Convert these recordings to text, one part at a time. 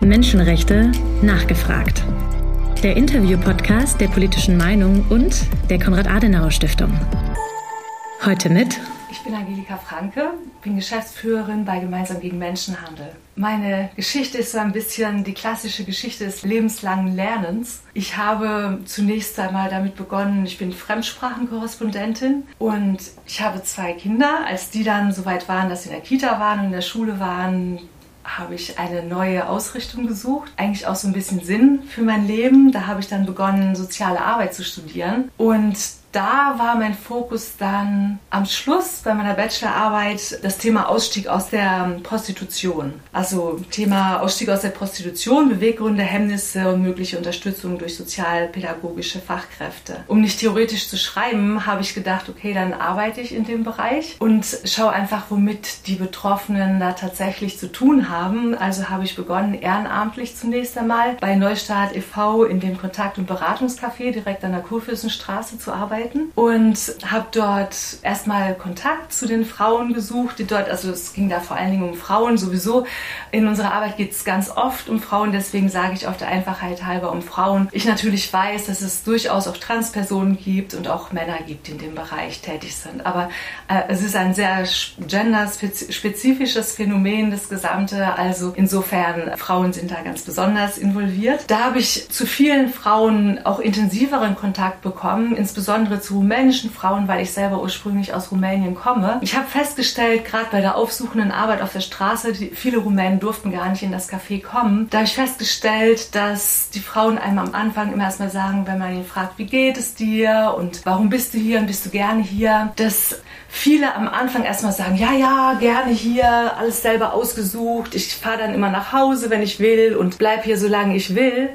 Menschenrechte nachgefragt. Der Interview-Podcast der politischen Meinung und der Konrad-Adenauer-Stiftung. Heute mit. Ich bin Angelika Franke, bin Geschäftsführerin bei Gemeinsam gegen Menschenhandel. Meine Geschichte ist so ein bisschen die klassische Geschichte des lebenslangen Lernens. Ich habe zunächst einmal damit begonnen, ich bin Fremdsprachenkorrespondentin und ich habe zwei Kinder. Als die dann so weit waren, dass sie in der Kita waren und in der Schule waren, habe ich eine neue Ausrichtung gesucht, eigentlich auch so ein bisschen Sinn für mein Leben. Da habe ich dann begonnen, soziale Arbeit zu studieren und da war mein Fokus dann am Schluss bei meiner Bachelorarbeit das Thema Ausstieg aus der Prostitution. Also Thema Ausstieg aus der Prostitution, Beweggründe, Hemmnisse und mögliche Unterstützung durch sozialpädagogische Fachkräfte. Um nicht theoretisch zu schreiben, habe ich gedacht, okay, dann arbeite ich in dem Bereich und schaue einfach, womit die Betroffenen da tatsächlich zu tun haben. Also habe ich begonnen, ehrenamtlich zunächst einmal bei Neustart e.V. in dem Kontakt- und Beratungscafé direkt an der Kurfürstenstraße zu arbeiten arbeiten und habe dort erstmal Kontakt zu den Frauen gesucht, die dort, also es ging da vor allen Dingen um Frauen sowieso. In unserer Arbeit geht es ganz oft um Frauen, deswegen sage ich auf der Einfachheit halber um Frauen. Ich natürlich weiß, dass es durchaus auch Transpersonen gibt und auch Männer gibt, die in dem Bereich tätig sind. Aber äh, es ist ein sehr genderspezifisches Phänomen, das Gesamte. Also insofern, Frauen sind da ganz besonders involviert. Da habe ich zu vielen Frauen auch intensiveren Kontakt bekommen, insbesondere insbesondere zu rumänischen Frauen, weil ich selber ursprünglich aus Rumänien komme. Ich habe festgestellt, gerade bei der aufsuchenden Arbeit auf der Straße, die, viele Rumänen durften gar nicht in das Café kommen, da habe ich festgestellt, dass die Frauen einem am Anfang immer erstmal sagen, wenn man ihn fragt, wie geht es dir und warum bist du hier und bist du gerne hier, dass viele am Anfang erstmal sagen, ja, ja, gerne hier, alles selber ausgesucht, ich fahre dann immer nach Hause, wenn ich will und bleib hier, solange ich will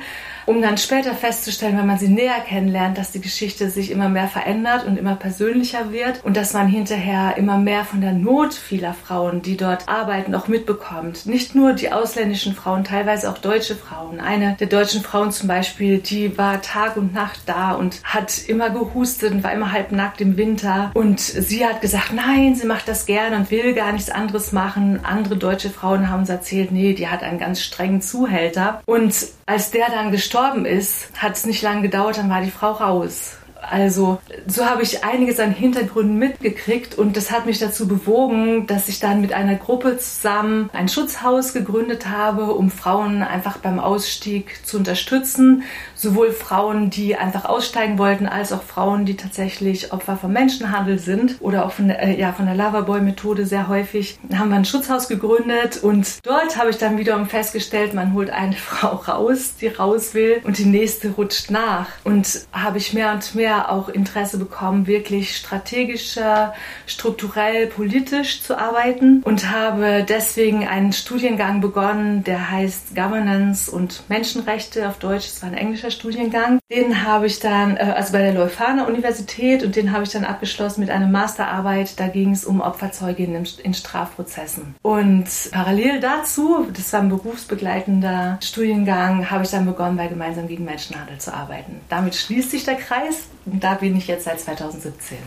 um dann später festzustellen, wenn man sie näher kennenlernt, dass die Geschichte sich immer mehr verändert und immer persönlicher wird und dass man hinterher immer mehr von der Not vieler Frauen, die dort arbeiten, auch mitbekommt. Nicht nur die ausländischen Frauen, teilweise auch deutsche Frauen. Eine der deutschen Frauen zum Beispiel, die war Tag und Nacht da und hat immer gehustet und war immer halb nackt im Winter und sie hat gesagt, nein, sie macht das gerne und will gar nichts anderes machen. Andere deutsche Frauen haben uns erzählt, nee, die hat einen ganz strengen Zuhälter und als der dann gestorben ist, hat es nicht lange gedauert, dann war die Frau raus. Also so habe ich einiges an Hintergründen mitgekriegt und das hat mich dazu bewogen, dass ich dann mit einer Gruppe zusammen ein Schutzhaus gegründet habe, um Frauen einfach beim Ausstieg zu unterstützen. Sowohl Frauen, die einfach aussteigen wollten, als auch Frauen, die tatsächlich Opfer von Menschenhandel sind oder auch von der, äh, ja, von der Loverboy-Methode sehr häufig. Da haben wir ein Schutzhaus gegründet und dort habe ich dann wiederum festgestellt, man holt eine Frau raus, die raus will und die nächste rutscht nach. Und habe ich mehr und mehr auch Interesse bekommen, wirklich strategischer, strukturell, politisch zu arbeiten und habe deswegen einen Studiengang begonnen, der heißt Governance und Menschenrechte auf Deutsch. Das war ein englischer Studiengang. Den habe ich dann, äh, also bei der Leuphana Universität und den habe ich dann abgeschlossen mit einer Masterarbeit. Da ging es um Opferzeuginnen in Strafprozessen. Und parallel dazu, das war ein berufsbegleitender Studiengang, habe ich dann begonnen, bei Gemeinsam gegen Menschenhandel zu arbeiten. Damit schließt sich der Kreis. Und da bin ich jetzt seit 2017.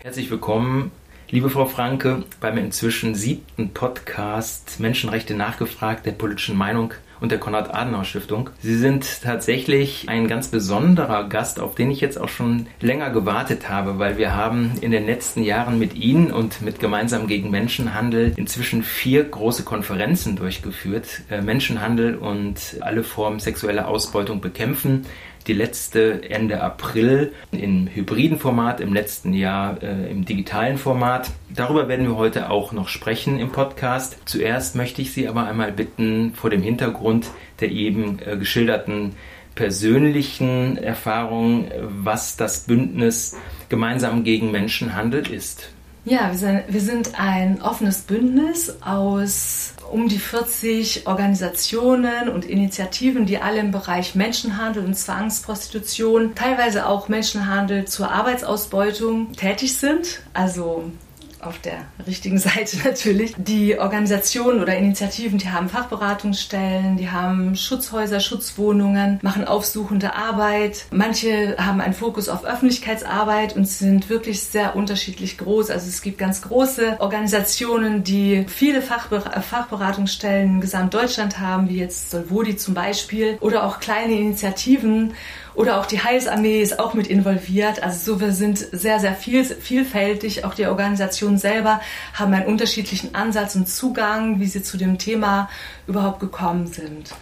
Herzlich willkommen, liebe Frau Franke, beim inzwischen siebten Podcast Menschenrechte nachgefragt der politischen Meinung und der Konrad-Adenauer-Stiftung. Sie sind tatsächlich ein ganz besonderer Gast, auf den ich jetzt auch schon länger gewartet habe, weil wir haben in den letzten Jahren mit Ihnen und mit Gemeinsam gegen Menschenhandel inzwischen vier große Konferenzen durchgeführt. Äh, Menschenhandel und alle Formen sexueller Ausbeutung bekämpfen die letzte Ende April im hybriden Format, im letzten Jahr äh, im digitalen Format. Darüber werden wir heute auch noch sprechen im Podcast. Zuerst möchte ich Sie aber einmal bitten, vor dem Hintergrund der eben äh, geschilderten persönlichen Erfahrungen, was das Bündnis gemeinsam gegen Menschenhandel ist. Ja, wir sind, wir sind ein offenes Bündnis aus um die 40 Organisationen und Initiativen, die alle im Bereich Menschenhandel und Zwangsprostitution, teilweise auch Menschenhandel zur Arbeitsausbeutung tätig sind. Also auf der richtigen Seite natürlich. Die Organisationen oder Initiativen, die haben Fachberatungsstellen, die haben Schutzhäuser, Schutzwohnungen, machen aufsuchende Arbeit. Manche haben einen Fokus auf Öffentlichkeitsarbeit und sind wirklich sehr unterschiedlich groß. Also es gibt ganz große Organisationen, die viele Fachber Fachberatungsstellen in Gesamtdeutschland haben, wie jetzt Solvodi zum Beispiel, oder auch kleine Initiativen oder auch die Heilsarmee ist auch mit involviert. Also so, wir sind sehr, sehr viel, vielfältig. Auch die Organisationen selber haben einen unterschiedlichen Ansatz und Zugang, wie sie zu dem Thema überhaupt gekommen sind.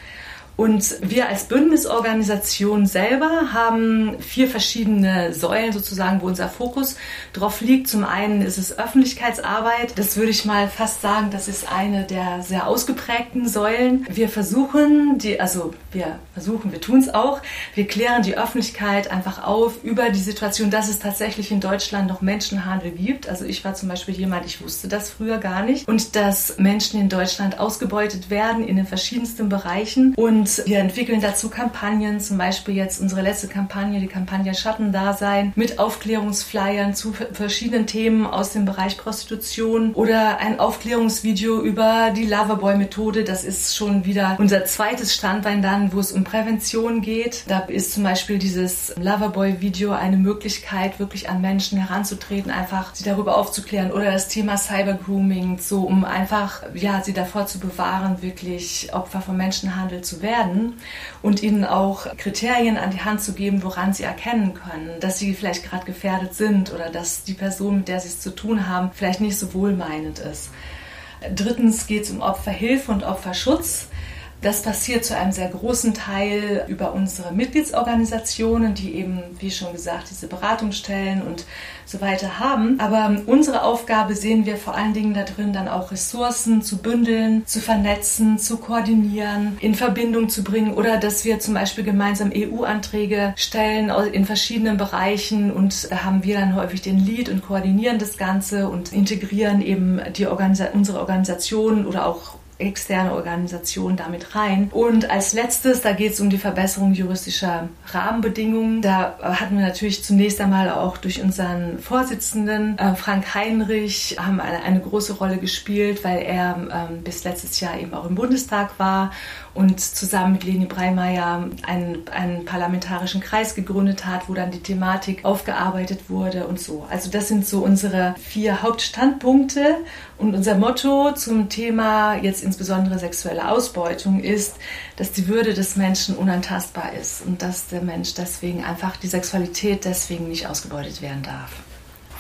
Und wir als Bündnisorganisation selber haben vier verschiedene Säulen sozusagen, wo unser Fokus drauf liegt. Zum einen ist es Öffentlichkeitsarbeit. Das würde ich mal fast sagen, das ist eine der sehr ausgeprägten Säulen. Wir versuchen, die, also wir versuchen, wir tun es auch, wir klären die Öffentlichkeit einfach auf über die Situation, dass es tatsächlich in Deutschland noch Menschenhandel gibt. Also ich war zum Beispiel jemand, ich wusste das früher gar nicht. Und dass Menschen in Deutschland ausgebeutet werden in den verschiedensten Bereichen. Und und wir entwickeln dazu Kampagnen, zum Beispiel jetzt unsere letzte Kampagne, die Kampagne Schattendasein, mit Aufklärungsflyern zu verschiedenen Themen aus dem Bereich Prostitution oder ein Aufklärungsvideo über die Loverboy-Methode. Das ist schon wieder unser zweites Standbein dann, wo es um Prävention geht. Da ist zum Beispiel dieses Loverboy-Video eine Möglichkeit, wirklich an Menschen heranzutreten, einfach sie darüber aufzuklären oder das Thema Cybergrooming, so um einfach, ja, sie davor zu bewahren, wirklich Opfer von Menschenhandel zu werden werden und ihnen auch Kriterien an die Hand zu geben, woran sie erkennen können, dass sie vielleicht gerade gefährdet sind oder dass die Person, mit der sie es zu tun haben, vielleicht nicht so wohlmeinend ist. Drittens geht es um Opferhilfe und Opferschutz. Das passiert zu einem sehr großen Teil über unsere Mitgliedsorganisationen, die eben, wie schon gesagt, diese Beratungsstellen und so weiter haben. Aber unsere Aufgabe sehen wir vor allen Dingen darin, dann auch Ressourcen zu bündeln, zu vernetzen, zu koordinieren, in Verbindung zu bringen oder dass wir zum Beispiel gemeinsam EU-Anträge stellen in verschiedenen Bereichen und da haben wir dann häufig den Lead und koordinieren das Ganze und integrieren eben die Organisa unsere Organisationen oder auch externe Organisationen damit rein. Und als letztes, da geht es um die Verbesserung juristischer Rahmenbedingungen. Da hatten wir natürlich zunächst einmal auch durch unseren Vorsitzenden äh, Frank Heinrich haben eine, eine, große Rolle gespielt, weil er ähm, bis letztes Jahr eben auch im Bundestag war und zusammen mit Leni Breimeyer einen, einen parlamentarischen Kreis gegründet hat, wo dann die Thematik aufgearbeitet wurde und so. Also das sind so unsere vier Hauptstandpunkte und unser Motto zum Thema jetzt insbesondere sexuelle Ausbeutung ist, dass die Würde des Menschen unantastbar ist und dass der Mensch deswegen einfach die Sexualität deswegen nicht ausgebeutet werden darf.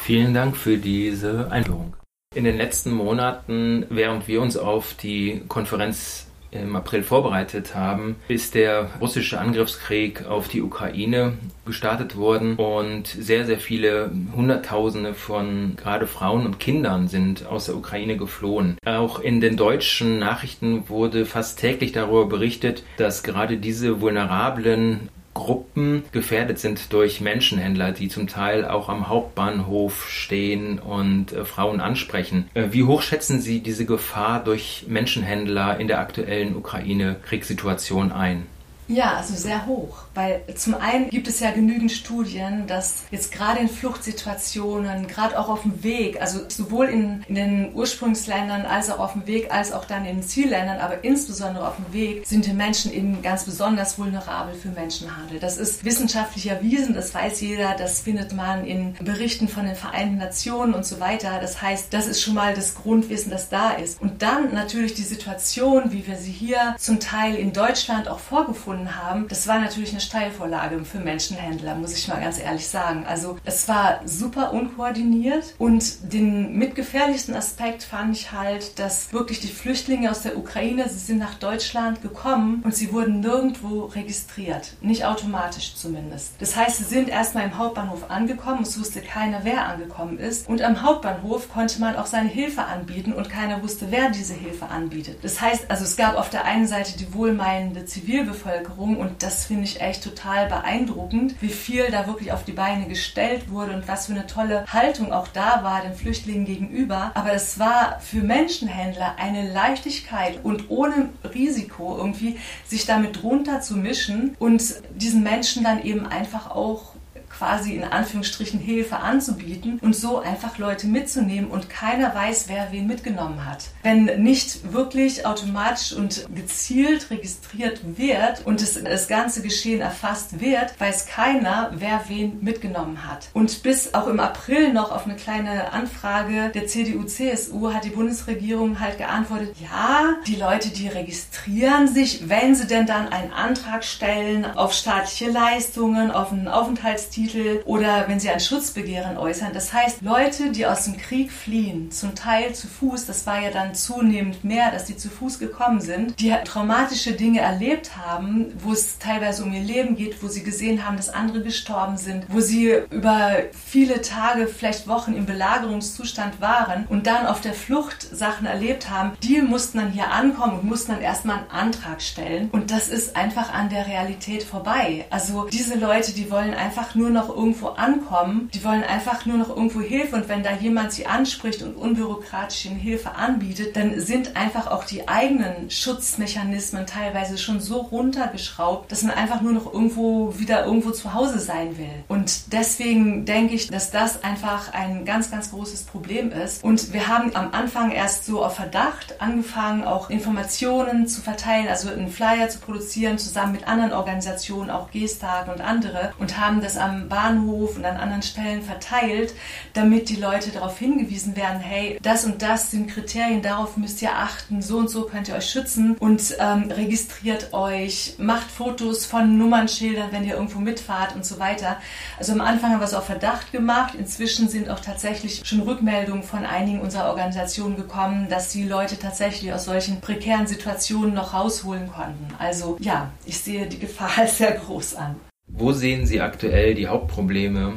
Vielen Dank für diese Einführung. In den letzten Monaten, während wir uns auf die Konferenz im April vorbereitet haben, ist der russische Angriffskrieg auf die Ukraine gestartet worden und sehr, sehr viele Hunderttausende von gerade Frauen und Kindern sind aus der Ukraine geflohen. Auch in den deutschen Nachrichten wurde fast täglich darüber berichtet, dass gerade diese vulnerablen Gruppen gefährdet sind durch Menschenhändler, die zum Teil auch am Hauptbahnhof stehen und äh, Frauen ansprechen. Äh, wie hoch schätzen Sie diese Gefahr durch Menschenhändler in der aktuellen Ukraine-Kriegssituation ein? Ja, also sehr hoch, weil zum einen gibt es ja genügend Studien, dass jetzt gerade in Fluchtsituationen, gerade auch auf dem Weg, also sowohl in, in den Ursprungsländern als auch auf dem Weg, als auch dann in den Zielländern, aber insbesondere auf dem Weg, sind die Menschen eben ganz besonders vulnerabel für Menschenhandel. Das ist wissenschaftlich erwiesen, das weiß jeder, das findet man in Berichten von den Vereinten Nationen und so weiter. Das heißt, das ist schon mal das Grundwissen, das da ist. Und dann natürlich die Situation, wie wir sie hier zum Teil in Deutschland auch vorgefunden gefunden haben, das war natürlich eine Steilvorlage für Menschenhändler, muss ich mal ganz ehrlich sagen. Also es war super unkoordiniert und den mitgefährlichsten Aspekt fand ich halt, dass wirklich die Flüchtlinge aus der Ukraine, sie sind nach Deutschland gekommen und sie wurden nirgendwo registriert. Nicht automatisch zumindest. Das heißt, sie sind erstmal im Hauptbahnhof angekommen, es wusste keiner, wer angekommen ist. Und am Hauptbahnhof konnte man auch seine Hilfe anbieten und keiner wusste, wer diese Hilfe anbietet. Das heißt, also es gab auf der einen Seite die wohlmeinende Zivilbevölkerung, Bevölkerung und das finde ich echt total beeindruckend, wie viel da wirklich auf die Beine gestellt wurde und was für eine tolle Haltung auch da war den Flüchtlingen gegenüber. Aber es war für Menschenhändler eine Leichtigkeit und ohne Risiko irgendwie sich damit drunter zu mischen und diesen Menschen dann eben einfach auch quasi in Anführungsstrichen Hilfe anzubieten und so einfach Leute mitzunehmen und keiner weiß, wer wen mitgenommen hat. Wenn nicht wirklich automatisch und gezielt registriert wird und das, das ganze Geschehen erfasst wird, weiß keiner, wer wen mitgenommen hat. Und bis auch im April noch auf eine kleine Anfrage der CDU-CSU hat die Bundesregierung halt geantwortet, ja, die Leute, die registrieren sich, wenn sie denn dann einen Antrag stellen auf staatliche Leistungen, auf einen Aufenthaltstitel oder wenn sie ein Schutzbegehren äußern. Das heißt, Leute, die aus dem Krieg fliehen, zum Teil zu Fuß, das war ja dann zunehmend mehr, dass die zu Fuß gekommen sind, die traumatische Dinge erlebt haben, wo es teilweise um ihr Leben geht, wo sie gesehen haben, dass andere gestorben sind, wo sie über viele Tage, vielleicht Wochen im Belagerungszustand waren und dann auf der Flucht Sachen erlebt haben, die mussten dann hier ankommen und mussten dann erstmal einen Antrag stellen. Und das ist einfach an der Realität vorbei. Also diese Leute, die wollen einfach nur noch irgendwo ankommen, die wollen einfach nur noch irgendwo Hilfe und wenn da jemand sie anspricht und unbürokratisch ihnen Hilfe anbietet, dann sind einfach auch die eigenen Schutzmechanismen teilweise schon so runtergeschraubt, dass man einfach nur noch irgendwo wieder irgendwo zu Hause sein will. Und deswegen denke ich, dass das einfach ein ganz, ganz großes Problem ist. Und wir haben am Anfang erst so auf Verdacht angefangen, auch Informationen zu verteilen, also einen Flyer zu produzieren, zusammen mit anderen Organisationen, auch Gestag und andere, und haben das am Bahnhof und an anderen Stellen verteilt, damit die Leute darauf hingewiesen werden, hey, das und das sind Kriterien, darauf müsst ihr achten, so und so könnt ihr euch schützen und ähm, registriert euch, macht Fotos von Nummernschildern, wenn ihr irgendwo mitfahrt und so weiter. Also am Anfang haben wir es auf Verdacht gemacht, inzwischen sind auch tatsächlich schon Rückmeldungen von einigen unserer Organisationen gekommen, dass die Leute tatsächlich aus solchen prekären Situationen noch rausholen konnten. Also ja, ich sehe die Gefahr als sehr groß an. Wo sehen Sie aktuell die Hauptprobleme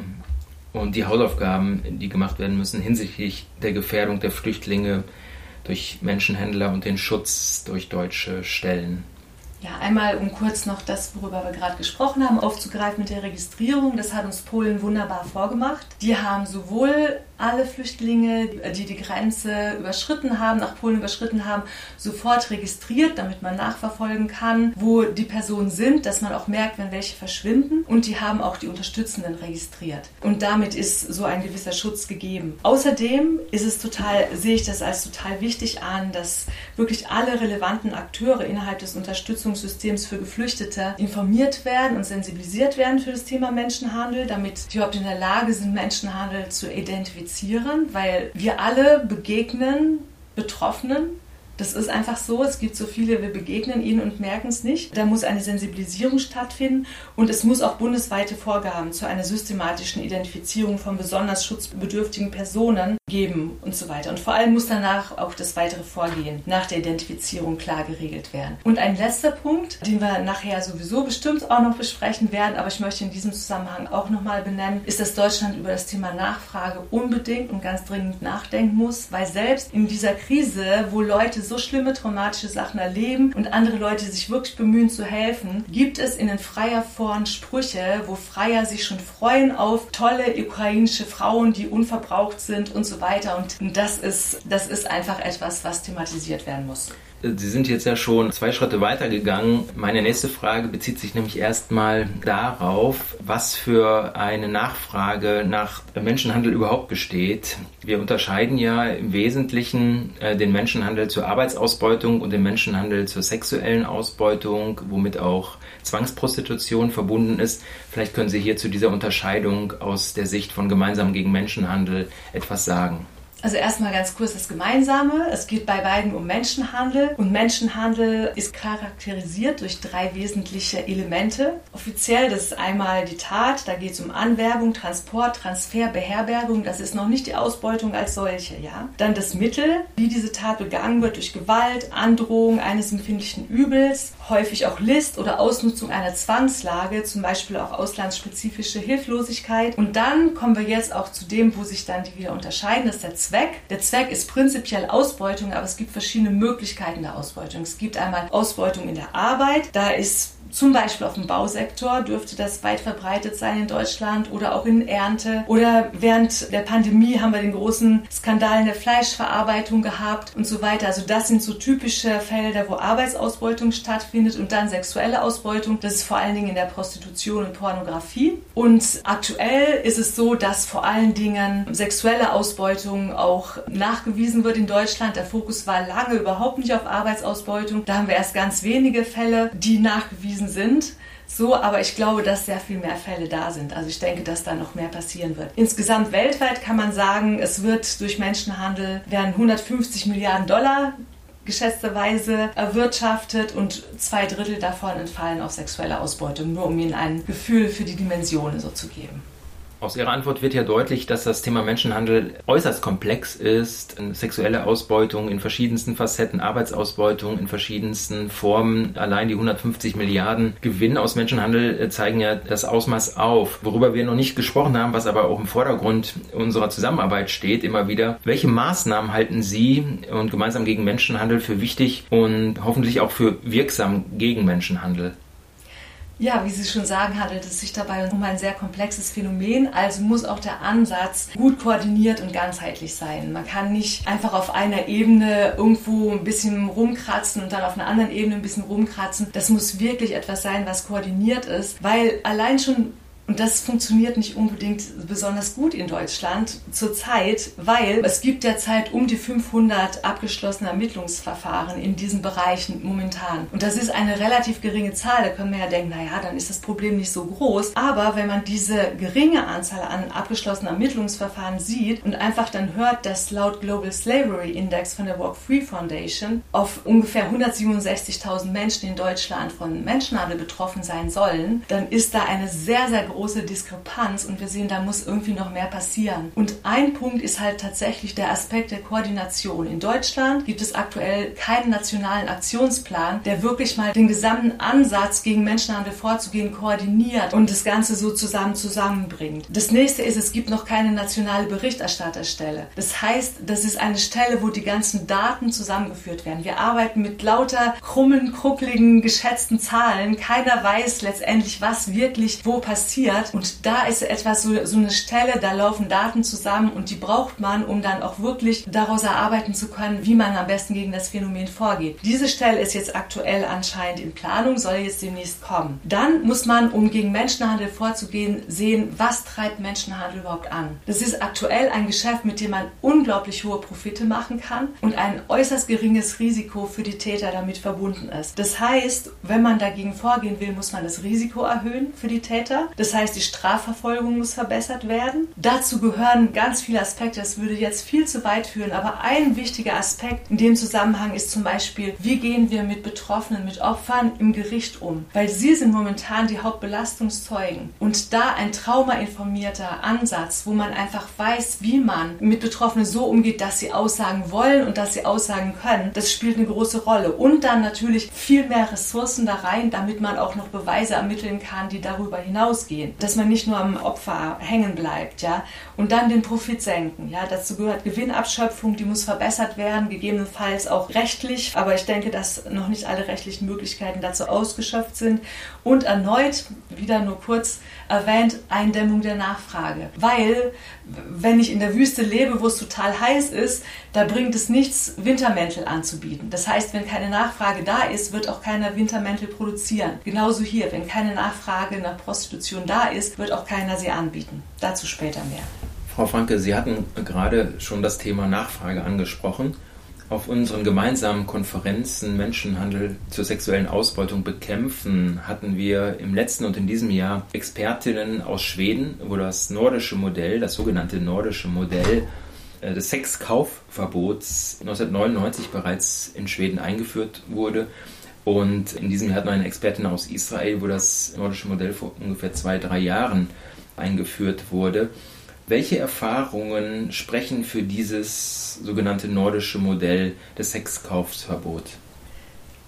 und die Hausaufgaben, die gemacht werden müssen hinsichtlich der Gefährdung der Flüchtlinge durch Menschenhändler und den Schutz durch deutsche Stellen? Ja, einmal um kurz noch das, worüber wir gerade gesprochen haben, aufzugreifen mit der Registrierung. Das hat uns Polen wunderbar vorgemacht. Die haben sowohl alle Flüchtlinge, die die Grenze überschritten haben, nach Polen überschritten haben, sofort registriert, damit man nachverfolgen kann, wo die Personen sind, dass man auch merkt, wenn welche verschwinden. Und die haben auch die Unterstützenden registriert. Und damit ist so ein gewisser Schutz gegeben. Außerdem ist es total, sehe ich das als total wichtig an, dass wirklich alle relevanten Akteure innerhalb des Unterstützungssystems für Geflüchtete informiert werden und sensibilisiert werden für das Thema Menschenhandel, damit die überhaupt in der Lage sind, Menschenhandel zu identifizieren identifizieren, weil wir alle begegnen Betroffenen das ist einfach so, es gibt so viele, wir begegnen ihnen und merken es nicht. Da muss eine Sensibilisierung stattfinden und es muss auch bundesweite Vorgaben zu einer systematischen Identifizierung von besonders schutzbedürftigen Personen geben und so weiter. Und vor allem muss danach auch das weitere Vorgehen nach der Identifizierung klar geregelt werden. Und ein letzter Punkt, den wir nachher sowieso bestimmt auch noch besprechen werden, aber ich möchte in diesem Zusammenhang auch nochmal benennen, ist, dass Deutschland über das Thema Nachfrage unbedingt und ganz dringend nachdenken muss, weil selbst in dieser Krise, wo Leute so schlimme traumatische Sachen erleben und andere Leute sich wirklich bemühen zu helfen, gibt es in den Freierforen Sprüche, wo Freier sich schon freuen auf tolle ukrainische Frauen, die unverbraucht sind und so weiter. Und das ist, das ist einfach etwas, was thematisiert werden muss. Sie sind jetzt ja schon zwei Schritte weiter gegangen. Meine nächste Frage bezieht sich nämlich erstmal darauf, was für eine Nachfrage nach Menschenhandel überhaupt besteht. Wir unterscheiden ja im Wesentlichen äh, den Menschenhandel zur Arbeitsausbeutung und den Menschenhandel zur sexuellen Ausbeutung, womit auch Zwangsprostitution verbunden ist. Vielleicht können Sie hier zu dieser Unterscheidung aus der Sicht von Gemeinsam gegen Menschenhandel etwas sagen. Also erstmal ganz kurz das Gemeinsame. Es geht bei beiden um Menschenhandel und Menschenhandel ist charakterisiert durch drei wesentliche Elemente. Offiziell, das ist einmal die Tat, da geht es um Anwerbung, Transport, Transfer, Beherbergung. Das ist noch nicht die Ausbeutung als solche, ja. Dann das Mittel, wie diese Tat begangen wird durch Gewalt, Androhung eines empfindlichen Übels, häufig auch List oder Ausnutzung einer Zwangslage, zum Beispiel auch auslandsspezifische Hilflosigkeit. Und dann kommen wir jetzt auch zu dem, wo sich dann die wieder unterscheiden, das ist der Zweck. Der Zweck ist prinzipiell Ausbeutung, aber es gibt verschiedene Möglichkeiten der Ausbeutung. Es gibt einmal Ausbeutung in der Arbeit, da ist zum Beispiel auf dem Bausektor dürfte das weit verbreitet sein in Deutschland oder auch in Ernte. Oder während der Pandemie haben wir den großen Skandal in der Fleischverarbeitung gehabt und so weiter. Also das sind so typische Felder, wo Arbeitsausbeutung stattfindet und dann sexuelle Ausbeutung. Das ist vor allen Dingen in der Prostitution und Pornografie. Und aktuell ist es so, dass vor allen Dingen sexuelle Ausbeutung auch nachgewiesen wird in Deutschland. Der Fokus war lange überhaupt nicht auf Arbeitsausbeutung. Da haben wir erst ganz wenige Fälle, die nachgewiesen sind. So, aber ich glaube, dass sehr viel mehr Fälle da sind. Also ich denke, dass da noch mehr passieren wird. Insgesamt weltweit kann man sagen, es wird durch Menschenhandel werden 150 Milliarden Dollar geschätzterweise erwirtschaftet und zwei Drittel davon entfallen auf sexuelle Ausbeutung, nur um Ihnen ein Gefühl für die Dimensionen so zu geben. Aus Ihrer Antwort wird ja deutlich, dass das Thema Menschenhandel äußerst komplex ist. Sexuelle Ausbeutung in verschiedensten Facetten, Arbeitsausbeutung in verschiedensten Formen. Allein die 150 Milliarden Gewinn aus Menschenhandel äh, zeigen ja das Ausmaß auf. Worüber wir noch nicht gesprochen haben, was aber auch im Vordergrund unserer Zusammenarbeit steht, immer wieder. Welche Maßnahmen halten Sie und gemeinsam gegen Menschenhandel für wichtig und hoffentlich auch für wirksam gegen Menschenhandel? Ja, wie Sie schon sagen, handelt es sich dabei um ein sehr komplexes Phänomen. Also muss auch der Ansatz gut koordiniert und ganzheitlich sein. Man kann nicht einfach auf einer Ebene irgendwo ein bisschen rumkratzen und dann auf einer anderen Ebene ein bisschen rumkratzen. Das muss wirklich etwas sein, was koordiniert ist, weil allein schon und das funktioniert nicht unbedingt besonders gut in Deutschland zurzeit, weil es gibt derzeit um die 500 abgeschlossene Ermittlungsverfahren in diesen Bereichen momentan. Und das ist eine relativ geringe Zahl. Da können wir ja denken, naja, dann ist das Problem nicht so groß. Aber wenn man diese geringe Anzahl an abgeschlossenen Ermittlungsverfahren sieht und einfach dann hört, dass laut Global Slavery Index von der Walk Free Foundation auf ungefähr 167.000 Menschen in Deutschland von Menschenhandel betroffen sein sollen, dann ist da eine sehr, sehr große große Diskrepanz und wir sehen, da muss irgendwie noch mehr passieren. Und ein Punkt ist halt tatsächlich der Aspekt der Koordination. In Deutschland gibt es aktuell keinen nationalen Aktionsplan, der wirklich mal den gesamten Ansatz gegen Menschenhandel vorzugehen koordiniert und das Ganze so zusammen zusammenbringt. Das nächste ist, es gibt noch keine nationale Berichterstatterstelle. Das heißt, das ist eine Stelle, wo die ganzen Daten zusammengeführt werden. Wir arbeiten mit lauter krummen, kruckligen, geschätzten Zahlen. Keiner weiß letztendlich, was wirklich wo passiert passiert. Und da ist etwas so, so eine Stelle, da laufen Daten zusammen und die braucht man, um dann auch wirklich daraus erarbeiten zu können, wie man am besten gegen das Phänomen vorgeht. Diese Stelle ist jetzt aktuell anscheinend in Planung, soll jetzt demnächst kommen. Dann muss man, um gegen Menschenhandel vorzugehen, sehen, was treibt Menschenhandel überhaupt an. Das ist aktuell ein Geschäft, mit dem man unglaublich hohe Profite machen kann und ein äußerst geringes Risiko für die Täter damit verbunden ist. Das heißt, wenn man dagegen vorgehen will, muss man das Risiko erhöhen für die Täter. Das heißt, die Strafverfolgung muss verbessert werden. Dazu gehören ganz viele Aspekte. Das würde jetzt viel zu weit führen. Aber ein wichtiger Aspekt in dem Zusammenhang ist zum Beispiel, wie gehen wir mit Betroffenen, mit Opfern im Gericht um? Weil sie sind momentan die Hauptbelastungszeugen. Und da ein traumainformierter Ansatz, wo man einfach weiß, wie man mit Betroffenen so umgeht, dass sie aussagen wollen und dass sie aussagen können, das spielt eine große Rolle. Und dann natürlich viel mehr Ressourcen da rein, damit man auch noch Beweise ermitteln kann, die darüber hinausgehen gehen, dass man nicht nur am Opfer hängen bleibt, ja, und dann den Profit senken, ja, dazu gehört Gewinnabschöpfung, die muss verbessert werden, gegebenenfalls auch rechtlich, aber ich denke, dass noch nicht alle rechtlichen Möglichkeiten dazu ausgeschöpft sind. Und erneut, wieder nur kurz erwähnt, Eindämmung der Nachfrage, weil wenn ich in der Wüste lebe, wo es total heiß ist, da bringt es nichts, Wintermäntel anzubieten. Das heißt, wenn keine Nachfrage da ist, wird auch keiner Wintermäntel produzieren. Genauso hier, wenn keine Nachfrage nach Prostitution da ist, wird auch keiner sie anbieten. Dazu später mehr. Frau Franke, Sie hatten gerade schon das Thema Nachfrage angesprochen. Auf unseren gemeinsamen Konferenzen Menschenhandel zur sexuellen Ausbeutung bekämpfen hatten wir im letzten und in diesem Jahr Expertinnen aus Schweden, wo das nordische Modell, das sogenannte nordische Modell äh, des Sexkaufverbots 1999 bereits in Schweden eingeführt wurde. Und in diesem Jahr hat noch eine Expertin aus Israel, wo das nordische Modell vor ungefähr zwei, drei Jahren eingeführt wurde. Welche Erfahrungen sprechen für dieses sogenannte nordische Modell des Sexkaufsverbots?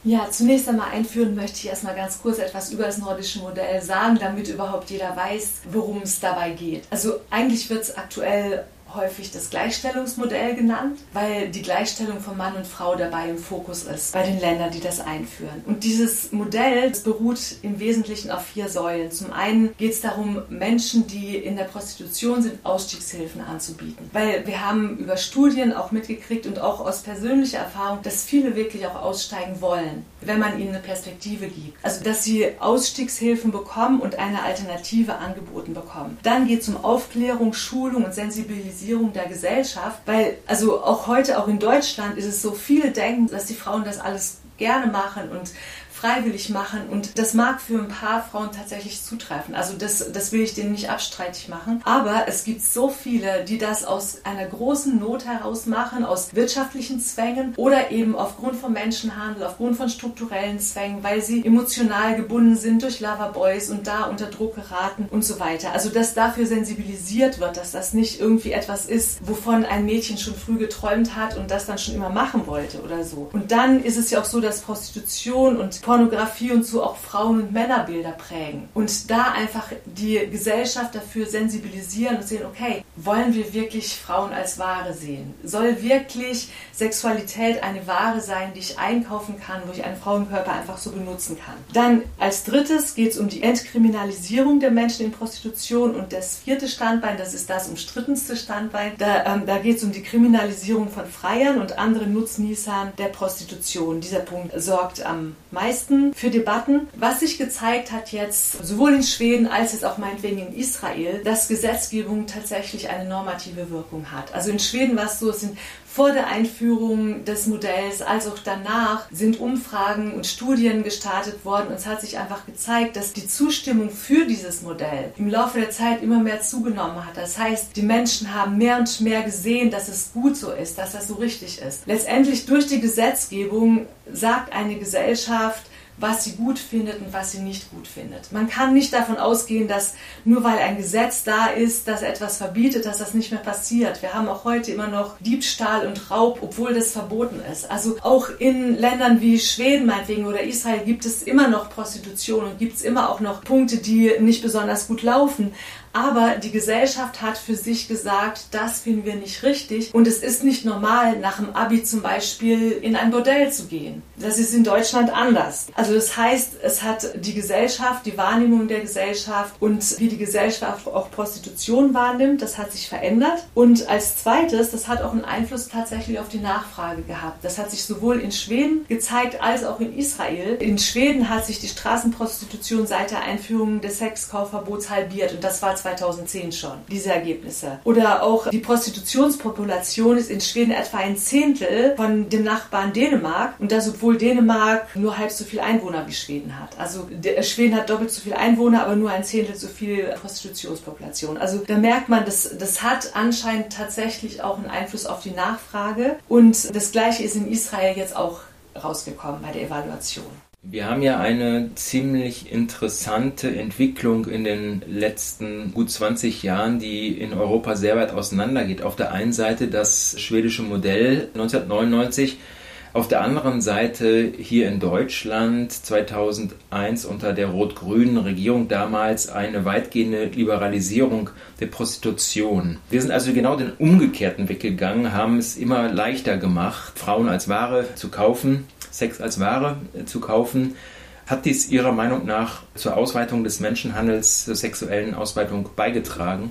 Ja, zunächst einmal einführen möchte ich erstmal ganz kurz etwas über das nordische Modell sagen, damit überhaupt jeder weiß, worum es dabei geht. Also eigentlich wird es aktuell häufig das Gleichstellungsmodell genannt, weil die Gleichstellung von Mann und Frau dabei im Fokus ist bei den Ländern, die das einführen. Und dieses Modell beruht im Wesentlichen auf vier Säulen. Zum einen geht es darum, Menschen, die in der Prostitution sind, Ausstiegshilfen anzubieten. Weil wir haben über Studien auch mitgekriegt und auch aus persönlicher Erfahrung, dass viele wirklich auch aussteigen wollen, wenn man ihnen eine Perspektive gibt. Also dass sie Ausstiegshilfen bekommen und eine Alternative angeboten bekommen. Dann geht es um Aufklärung, Schulung und Sensibilisierung der Gesellschaft, weil also auch heute, auch in Deutschland, ist es so, viele denken, dass die Frauen das alles gerne machen und freiwillig machen. Und das mag für ein paar Frauen tatsächlich zutreffen. Also das, das will ich denen nicht abstreitig machen. Aber es gibt so viele, die das aus einer großen Not heraus machen, aus wirtschaftlichen Zwängen oder eben aufgrund von Menschenhandel, aufgrund von strukturellen Zwängen, weil sie emotional gebunden sind durch Loverboys und da unter Druck geraten und so weiter. Also dass dafür sensibilisiert wird, dass das nicht irgendwie etwas ist, wovon ein Mädchen schon früh geträumt hat und das dann schon immer machen wollte oder so. Und dann ist es ja auch so, dass Prostitution und Pornografie und so auch Frauen- und Männerbilder prägen. Und da einfach die Gesellschaft dafür sensibilisieren und sehen, okay, wollen wir wirklich Frauen als Ware sehen? Soll wirklich Sexualität eine Ware sein, die ich einkaufen kann, wo ich einen Frauenkörper einfach so benutzen kann? Dann als drittes geht es um die Entkriminalisierung der Menschen in Prostitution und das vierte Standbein, das ist das umstrittenste Standbein, da, ähm, da geht es um die Kriminalisierung von Freiern und anderen Nutznießern der Prostitution. Dieser Punkt sorgt am meisten meisten für Debatten. Was sich gezeigt hat jetzt, sowohl in Schweden als jetzt auch meinetwegen in Israel, dass Gesetzgebung tatsächlich eine normative Wirkung hat. Also in Schweden war es so, es sind vor der Einführung des Modells als auch danach sind Umfragen und Studien gestartet worden und es hat sich einfach gezeigt, dass die Zustimmung für dieses Modell im Laufe der Zeit immer mehr zugenommen hat. Das heißt, die Menschen haben mehr und mehr gesehen, dass es gut so ist, dass das so richtig ist. Letztendlich durch die Gesetzgebung sagt eine Gesellschaft, was sie gut findet und was sie nicht gut findet. Man kann nicht davon ausgehen, dass nur weil ein Gesetz da ist, das etwas verbietet, dass das nicht mehr passiert. Wir haben auch heute immer noch Diebstahl und Raub, obwohl das verboten ist. Also auch in Ländern wie Schweden meinetwegen oder Israel gibt es immer noch Prostitution und gibt es immer auch noch Punkte, die nicht besonders gut laufen. Aber die Gesellschaft hat für sich gesagt, das finden wir nicht richtig. Und es ist nicht normal, nach dem Abi zum Beispiel in ein Bordell zu gehen. Das ist in Deutschland anders. Also das heißt, es hat die Gesellschaft, die Wahrnehmung der Gesellschaft und wie die Gesellschaft auch Prostitution wahrnimmt, das hat sich verändert. Und als zweites, das hat auch einen Einfluss tatsächlich auf die Nachfrage gehabt. Das hat sich sowohl in Schweden gezeigt als auch in Israel. In Schweden hat sich die Straßenprostitution seit der Einführung des Sexkaufverbots halbiert. Und das war 2010 schon, diese Ergebnisse. Oder auch die Prostitutionspopulation ist in Schweden etwa ein Zehntel von dem Nachbarn Dänemark und das obwohl Dänemark nur halb so viel Einwohner wie Schweden hat. Also Schweden hat doppelt so viel Einwohner, aber nur ein Zehntel so viel Prostitutionspopulation. Also da merkt man, das, das hat anscheinend tatsächlich auch einen Einfluss auf die Nachfrage und das gleiche ist in Israel jetzt auch rausgekommen bei der Evaluation. Wir haben ja eine ziemlich interessante Entwicklung in den letzten gut 20 Jahren, die in Europa sehr weit auseinandergeht. Auf der einen Seite das schwedische Modell 1999, auf der anderen Seite hier in Deutschland 2001 unter der rot-grünen Regierung damals eine weitgehende Liberalisierung der Prostitution. Wir sind also genau den umgekehrten Weg gegangen, haben es immer leichter gemacht, Frauen als Ware zu kaufen Sex als Ware äh, zu kaufen. Hat dies Ihrer Meinung nach zur Ausweitung des Menschenhandels, zur sexuellen Ausweitung beigetragen?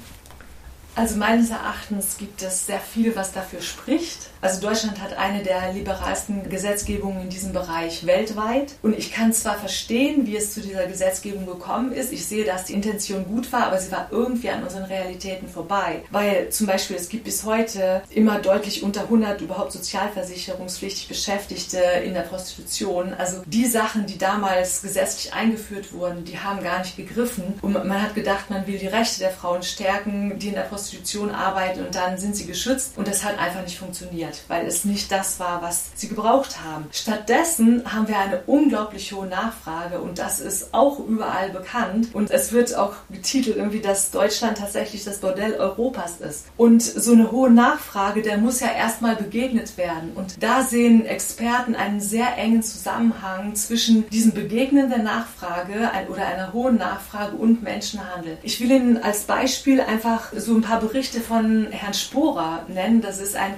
Also meines Erachtens gibt es sehr viel, was dafür spricht. Also Deutschland hat eine der liberalsten Gesetzgebungen in diesem Bereich weltweit. Und ich kann zwar verstehen, wie es zu dieser Gesetzgebung gekommen ist. Ich sehe, dass die Intention gut war, aber sie war irgendwie an unseren Realitäten vorbei. Weil zum Beispiel es gibt bis heute immer deutlich unter 100 überhaupt sozialversicherungspflichtig Beschäftigte in der Prostitution. Also die Sachen, die damals gesetzlich eingeführt wurden, die haben gar nicht gegriffen. Und man hat gedacht, man will die Rechte der Frauen stärken, die in der Prostitution arbeiten und dann sind sie geschützt. Und das hat einfach nicht funktioniert. Funktioniert, weil es nicht das war, was sie gebraucht haben. Stattdessen haben wir eine unglaublich hohe Nachfrage und das ist auch überall bekannt und es wird auch getitelt irgendwie, dass Deutschland tatsächlich das Bordell Europas ist. Und so eine hohe Nachfrage, der muss ja erstmal begegnet werden und da sehen Experten einen sehr engen Zusammenhang zwischen diesem Begegnen der Nachfrage oder einer hohen Nachfrage und Menschenhandel. Ich will Ihnen als Beispiel einfach so ein paar Berichte von Herrn Sporer nennen. Das ist ein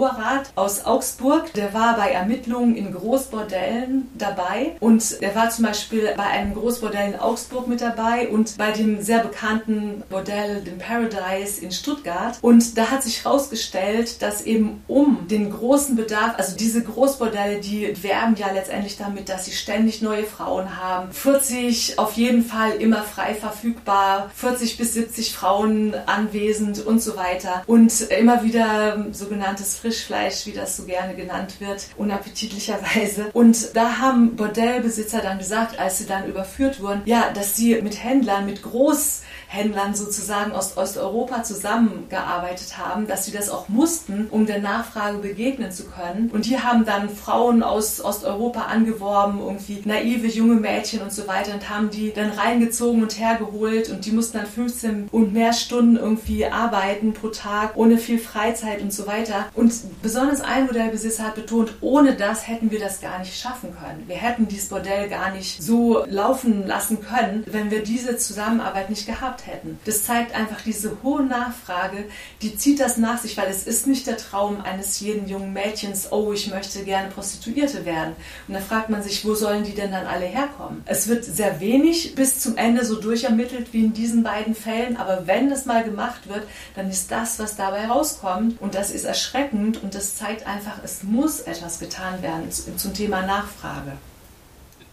Kriminaloberrat aus Augsburg. Der war bei Ermittlungen in Großbordellen dabei und er war zum Beispiel bei einem Großbordell in Augsburg mit dabei und bei dem sehr bekannten Bordell, dem Paradise in Stuttgart. Und da hat sich herausgestellt, dass eben um den großen Bedarf, also diese Großbordelle, die werben ja letztendlich damit, dass sie ständig neue Frauen haben. 40 auf jeden Fall immer frei verfügbar, 40 bis 70 Frauen anwesend und so weiter. Und immer wieder sogenanntes Frischfleisch, wie das so gerne genannt wird, unappetitlicherweise. Und da haben Bordellbesitzer dann gesagt, als sie dann überführt wurden, ja, dass sie mit Händlern, mit Groß Händlern sozusagen aus Osteuropa zusammengearbeitet haben, dass sie das auch mussten, um der Nachfrage begegnen zu können. Und die haben dann Frauen aus Osteuropa angeworben, irgendwie naive junge Mädchen und so weiter und haben die dann reingezogen und hergeholt und die mussten dann 15 und mehr Stunden irgendwie arbeiten pro Tag, ohne viel Freizeit und so weiter. Und besonders ein Modellbesitzer hat betont, ohne das hätten wir das gar nicht schaffen können. Wir hätten dieses Bordell gar nicht so laufen lassen können, wenn wir diese Zusammenarbeit nicht gehabt gehabt hätten. Das zeigt einfach diese hohe Nachfrage, die zieht das nach sich, weil es ist nicht der Traum eines jeden jungen Mädchens, oh, ich möchte gerne Prostituierte werden. Und da fragt man sich, wo sollen die denn dann alle herkommen? Es wird sehr wenig bis zum Ende so durchermittelt wie in diesen beiden Fällen, aber wenn das mal gemacht wird, dann ist das, was dabei rauskommt und das ist erschreckend und das zeigt einfach, es muss etwas getan werden zum Thema Nachfrage.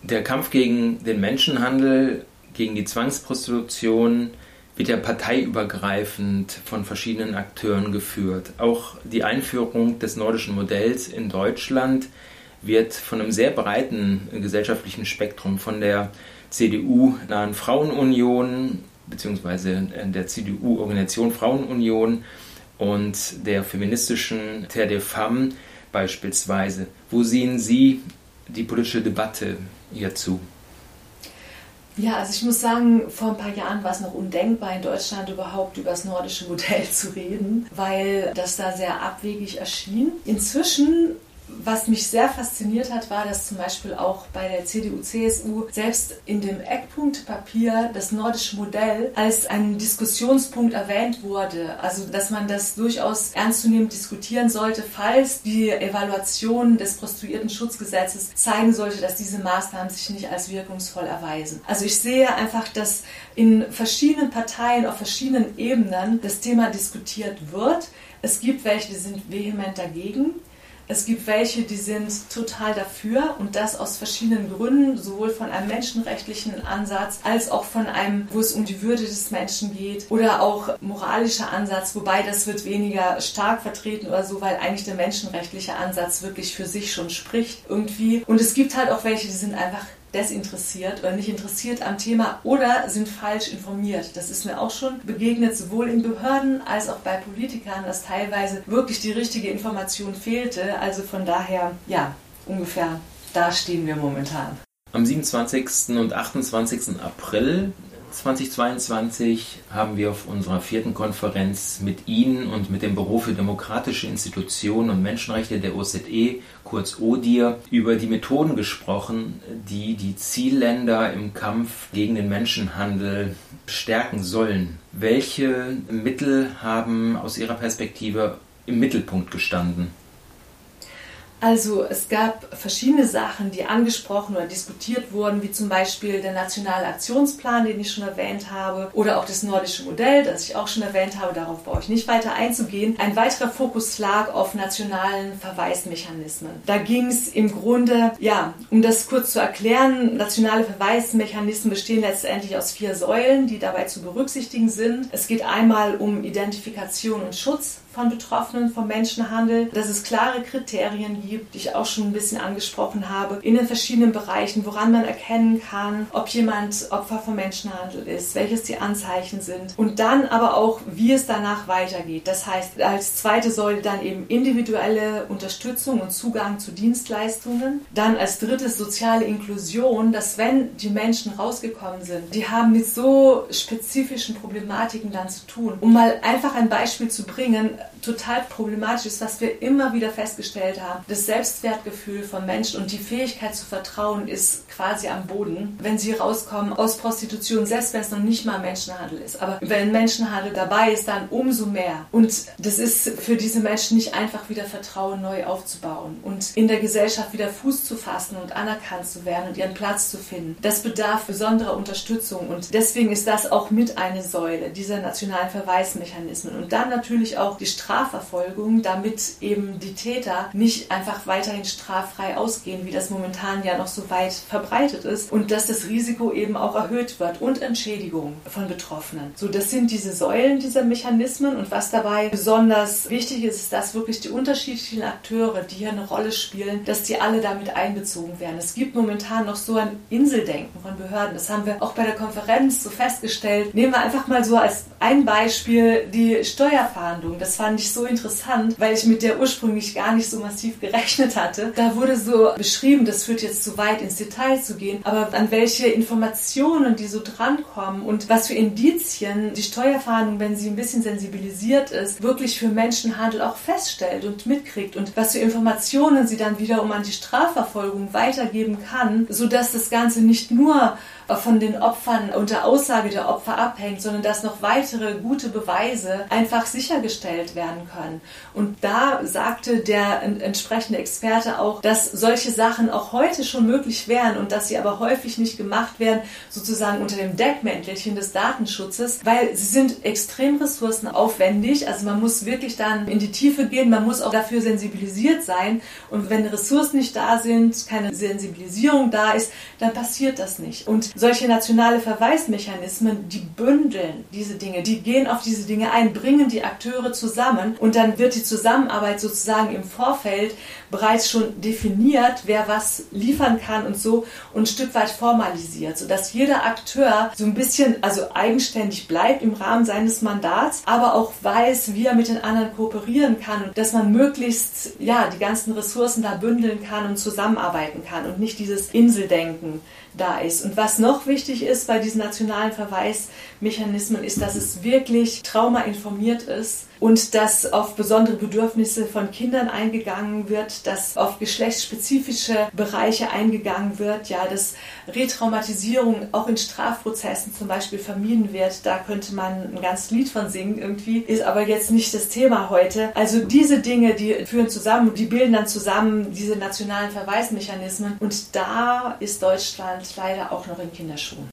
Der Kampf gegen den Menschenhandel gegen die Zwangsprostitution wird ja parteiübergreifend von verschiedenen Akteuren geführt. Auch die Einführung des nordischen Modells in Deutschland wird von einem sehr breiten gesellschaftlichen Spektrum, von der CDU-nahen Frauenunion bzw. der CDU-Organisation Frauenunion und der feministischen Terre des Femmes beispielsweise. Wo sehen Sie die politische Debatte hierzu? Ja, also ich muss sagen, vor ein paar Jahren war es noch undenkbar, in Deutschland überhaupt über das nordische Modell zu reden, weil das da sehr abwegig erschien. Inzwischen was mich sehr fasziniert hat, war, dass zum Beispiel auch bei der CDU-CSU selbst in dem Eckpunktpapier das nordische Modell als ein Diskussionspunkt erwähnt wurde. Also, dass man das durchaus ernstzunehmend diskutieren sollte, falls die Evaluation des Prostituierten-Schutzgesetzes zeigen sollte, dass diese Maßnahmen sich nicht als wirkungsvoll erweisen. Also, ich sehe einfach, dass in verschiedenen Parteien auf verschiedenen Ebenen das Thema diskutiert wird. Es gibt welche, die sind vehement dagegen. Es gibt welche, die sind total dafür und das aus verschiedenen Gründen, sowohl von einem menschenrechtlichen Ansatz als auch von einem, wo es um die Würde des Menschen geht oder auch moralischer Ansatz, wobei das wird weniger stark vertreten oder so, weil eigentlich der menschenrechtliche Ansatz wirklich für sich schon spricht irgendwie. Und es gibt halt auch welche, die sind einfach desinteressiert oder nicht interessiert am Thema oder sind falsch informiert. Das ist mir auch schon begegnet, sowohl in Behörden als auch bei Politikern, dass teilweise wirklich die richtige Information fehlte. Also von daher, ja, ungefähr da stehen wir momentan. Am 27. und 28. April 2022 haben wir auf unserer vierten Konferenz mit Ihnen und mit dem Büro für demokratische Institutionen und Menschenrechte der OZE, kurz ODIR, über die Methoden gesprochen, die die Zielländer im Kampf gegen den Menschenhandel stärken sollen. Welche Mittel haben aus Ihrer Perspektive im Mittelpunkt gestanden? Also es gab verschiedene Sachen, die angesprochen oder diskutiert wurden, wie zum Beispiel der nationale Aktionsplan, den ich schon erwähnt habe, oder auch das nordische Modell, das ich auch schon erwähnt habe. Darauf brauche ich nicht weiter einzugehen. Ein weiterer Fokus lag auf nationalen Verweismechanismen. Da ging es im Grunde, ja, um das kurz zu erklären, nationale Verweismechanismen bestehen letztendlich aus vier Säulen, die dabei zu berücksichtigen sind. Es geht einmal um Identifikation und Schutz von Betroffenen vom Menschenhandel, dass es klare Kriterien gibt, die ich auch schon ein bisschen angesprochen habe, in den verschiedenen Bereichen, woran man erkennen kann, ob jemand Opfer von Menschenhandel ist, welches die Anzeichen sind und dann aber auch, wie es danach weitergeht. Das heißt, als zweite Säule dann eben individuelle Unterstützung und Zugang zu Dienstleistungen. Dann als drittes soziale Inklusion, dass wenn die Menschen rausgekommen sind, die haben mit so spezifischen Problematiken dann zu tun. Um mal einfach ein Beispiel zu bringen, total problematisch ist, was wir immer wieder festgestellt haben. Das Selbstwertgefühl von Menschen und die Fähigkeit zu vertrauen ist quasi am Boden, wenn sie rauskommen aus Prostitution, selbst wenn es noch nicht mal Menschenhandel ist. Aber wenn Menschenhandel dabei ist, dann umso mehr. Und das ist für diese Menschen nicht einfach wieder Vertrauen neu aufzubauen und in der Gesellschaft wieder Fuß zu fassen und anerkannt zu werden und ihren Platz zu finden. Das bedarf besonderer Unterstützung und deswegen ist das auch mit eine Säule dieser nationalen Verweismechanismen. Und dann natürlich auch die Strafverfolgung, damit eben die Täter nicht einfach weiterhin straffrei ausgehen, wie das momentan ja noch so weit verbreitet ist und dass das Risiko eben auch erhöht wird und Entschädigung von Betroffenen. So, das sind diese Säulen dieser Mechanismen und was dabei besonders wichtig ist, ist, dass wirklich die unterschiedlichen Akteure, die hier eine Rolle spielen, dass die alle damit einbezogen werden. Es gibt momentan noch so ein Inseldenken von Behörden. Das haben wir auch bei der Konferenz so festgestellt. Nehmen wir einfach mal so als ein Beispiel die Steuerfahndung. Das fand ich so interessant, weil ich mit der ursprünglich gar nicht so massiv gerechnet hatte. Da wurde so beschrieben, das führt jetzt zu weit ins Detail zu gehen, aber an welche Informationen die so drankommen und was für Indizien die Steuerfahndung, wenn sie ein bisschen sensibilisiert ist, wirklich für Menschenhandel auch feststellt und mitkriegt und was für Informationen sie dann wiederum an die Strafverfolgung weitergeben kann, sodass das Ganze nicht nur von den Opfern und der Aussage der Opfer abhängt, sondern dass noch weitere gute Beweise einfach sichergestellt werden können. Und da sagte der entsprechende Experte auch, dass solche Sachen auch heute schon möglich wären und dass sie aber häufig nicht gemacht werden, sozusagen unter dem Deckmäntelchen des Datenschutzes, weil sie sind extrem ressourcenaufwendig. Also man muss wirklich dann in die Tiefe gehen, man muss auch dafür sensibilisiert sein. Und wenn Ressourcen nicht da sind, keine Sensibilisierung da ist, dann passiert das nicht. Und solche nationale Verweismechanismen, die bündeln diese Dinge, die gehen auf diese Dinge ein, bringen die Akteure zusammen und dann wird die Zusammenarbeit sozusagen im Vorfeld bereits schon definiert, wer was liefern kann und so und ein Stück weit formalisiert, sodass jeder Akteur so ein bisschen also eigenständig bleibt im Rahmen seines Mandats, aber auch weiß, wie er mit den anderen kooperieren kann und dass man möglichst ja die ganzen Ressourcen da bündeln kann und zusammenarbeiten kann und nicht dieses Inseldenken da ist. Und was noch wichtig ist bei diesen nationalen Verweismechanismen, ist, dass es wirklich traumainformiert ist und dass auf besondere Bedürfnisse von Kindern eingegangen wird, dass auf geschlechtsspezifische Bereiche eingegangen wird, ja, dass Retraumatisierung auch in Strafprozessen zum Beispiel vermieden wird. Da könnte man ein ganzes Lied von singen irgendwie, ist aber jetzt nicht das Thema heute. Also diese Dinge, die führen zusammen, die bilden dann zusammen diese nationalen Verweismechanismen und da ist Deutschland leider auch noch in Kinderschuhen.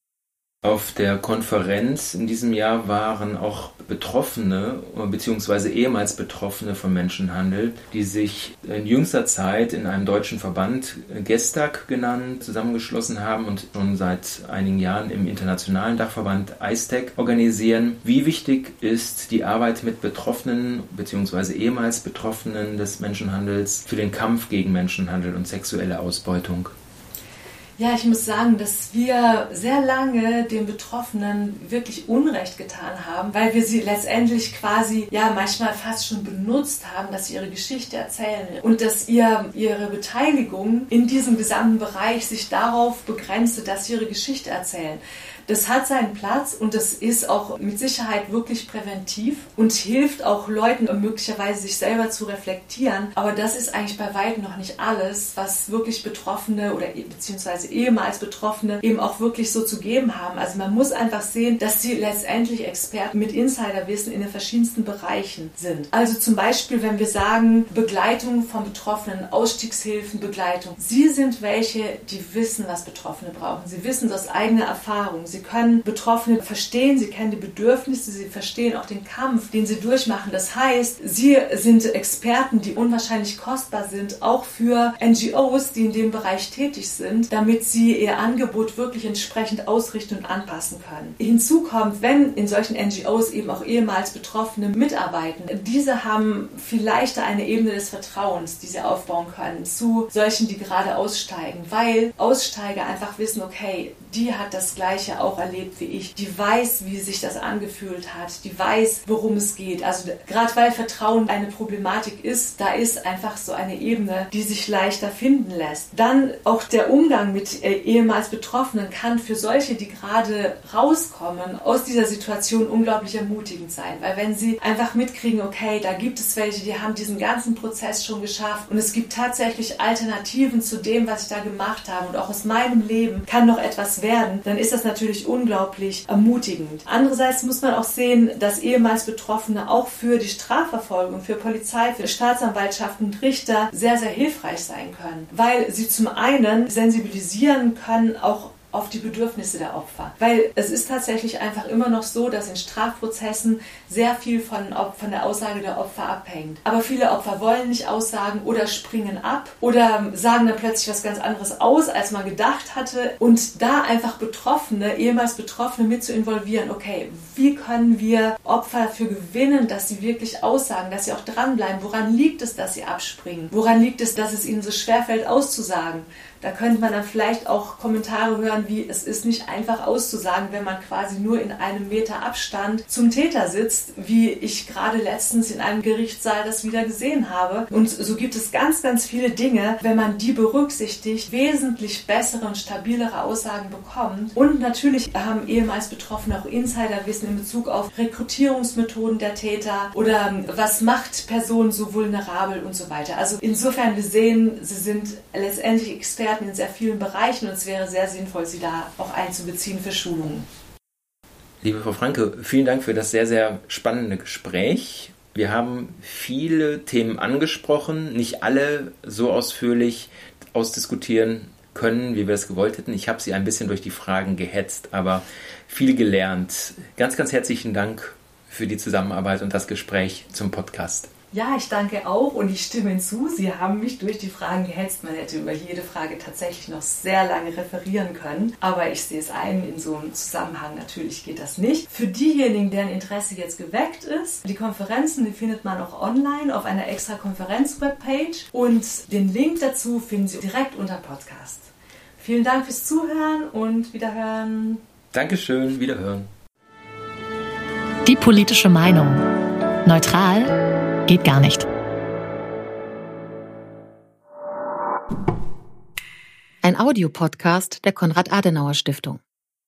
Auf der Konferenz in diesem Jahr waren auch Betroffene bzw. ehemals Betroffene von Menschenhandel, die sich in jüngster Zeit in einem deutschen Verband Gestag genannt zusammengeschlossen haben und schon seit einigen Jahren im internationalen Dachverband ISTEC organisieren. Wie wichtig ist die Arbeit mit Betroffenen bzw. ehemals Betroffenen des Menschenhandels für den Kampf gegen Menschenhandel und sexuelle Ausbeutung? Ja, ich muss sagen, dass wir sehr lange den Betroffenen wirklich Unrecht getan haben, weil wir sie letztendlich quasi ja manchmal fast schon benutzt haben, dass sie ihre Geschichte erzählen und dass ihr ihre Beteiligung in diesem gesamten Bereich sich darauf begrenzte, dass sie ihre Geschichte erzählen. Das hat seinen Platz und das ist auch mit Sicherheit wirklich präventiv und hilft auch Leuten möglicherweise sich selber zu reflektieren. Aber das ist eigentlich bei weitem noch nicht alles, was wirklich Betroffene oder beziehungsweise ehemals Betroffene eben auch wirklich so zu geben haben. Also man muss einfach sehen, dass sie letztendlich Experten mit Insiderwissen in den verschiedensten Bereichen sind. Also zum Beispiel, wenn wir sagen, Begleitung von Betroffenen, Ausstiegshilfen, Begleitung. Sie sind welche, die wissen, was Betroffene brauchen. Sie wissen das aus eigener Erfahrung. Sie können Betroffene verstehen, sie kennen die Bedürfnisse, sie verstehen auch den Kampf, den sie durchmachen. Das heißt, sie sind Experten, die unwahrscheinlich kostbar sind, auch für NGOs, die in dem Bereich tätig sind, damit sie ihr Angebot wirklich entsprechend ausrichten und anpassen können. Hinzu kommt, wenn in solchen NGOs eben auch ehemals Betroffene mitarbeiten, diese haben vielleicht eine Ebene des Vertrauens, die sie aufbauen können zu solchen, die gerade aussteigen, weil Aussteiger einfach wissen, okay, die hat das Gleiche auch erlebt wie ich, die weiß, wie sich das angefühlt hat, die weiß, worum es geht. Also gerade weil Vertrauen eine Problematik ist, da ist einfach so eine Ebene, die sich leichter finden lässt. Dann auch der Umgang mit äh, ehemals Betroffenen kann für solche, die gerade rauskommen aus dieser Situation unglaublich ermutigend sein, weil wenn sie einfach mitkriegen, okay, da gibt es welche, die haben diesen ganzen Prozess schon geschafft und es gibt tatsächlich Alternativen zu dem, was ich da gemacht habe und auch aus meinem Leben kann noch etwas werden, dann ist das natürlich unglaublich ermutigend. Andererseits muss man auch sehen, dass ehemals Betroffene auch für die Strafverfolgung, für Polizei, für Staatsanwaltschaften und Richter sehr, sehr hilfreich sein können, weil sie zum einen sensibilisieren können, auch auf die Bedürfnisse der Opfer. Weil es ist tatsächlich einfach immer noch so, dass in Strafprozessen sehr viel von, von der Aussage der Opfer abhängt. Aber viele Opfer wollen nicht aussagen oder springen ab oder sagen dann plötzlich was ganz anderes aus, als man gedacht hatte. Und da einfach Betroffene, ehemals Betroffene mit zu involvieren, okay, wie können wir Opfer dafür gewinnen, dass sie wirklich aussagen, dass sie auch dranbleiben? Woran liegt es, dass sie abspringen? Woran liegt es, dass es ihnen so schwerfällt, auszusagen? Da könnte man dann vielleicht auch Kommentare hören, wie es ist nicht einfach auszusagen, wenn man quasi nur in einem Meter Abstand zum Täter sitzt, wie ich gerade letztens in einem Gerichtssaal das wieder gesehen habe. Und so gibt es ganz, ganz viele Dinge, wenn man die berücksichtigt, wesentlich bessere und stabilere Aussagen bekommt. Und natürlich haben ehemals Betroffene auch Insiderwissen in Bezug auf Rekrutierungsmethoden der Täter oder ähm, was macht Personen so vulnerabel und so weiter. Also insofern, wir sehen, sie sind letztendlich Experten Experten in sehr vielen Bereichen und es wäre sehr sinnvoll, sie da auch einzubeziehen für Schulungen. Liebe Frau Franke, vielen Dank für das sehr, sehr spannende Gespräch. Wir haben viele Themen angesprochen, nicht alle so ausführlich ausdiskutieren können, wie wir es gewollt hätten. Ich habe Sie ein bisschen durch die Fragen gehetzt, aber viel gelernt. Ganz, ganz herzlichen Dank für die Zusammenarbeit und das Gespräch zum Podcast. Ja, ich danke auch und ich stimme hinzu. Sie haben mich durch die Fragen gehetzt. Man hätte über jede Frage tatsächlich noch sehr lange referieren können. Aber ich sehe es ein, in so einem Zusammenhang natürlich geht das nicht. Für diejenigen, deren Interesse jetzt geweckt ist, die Konferenzen, die findet man auch online auf einer extra Konferenz-Webpage und den Link dazu finden Sie direkt unter Podcast. Vielen Dank fürs Zuhören und Wiederhören. Dankeschön, Wiederhören. Die politische Meinung. Neutral geht gar nicht. Ein Audiopodcast der Konrad-Adenauer-Stiftung.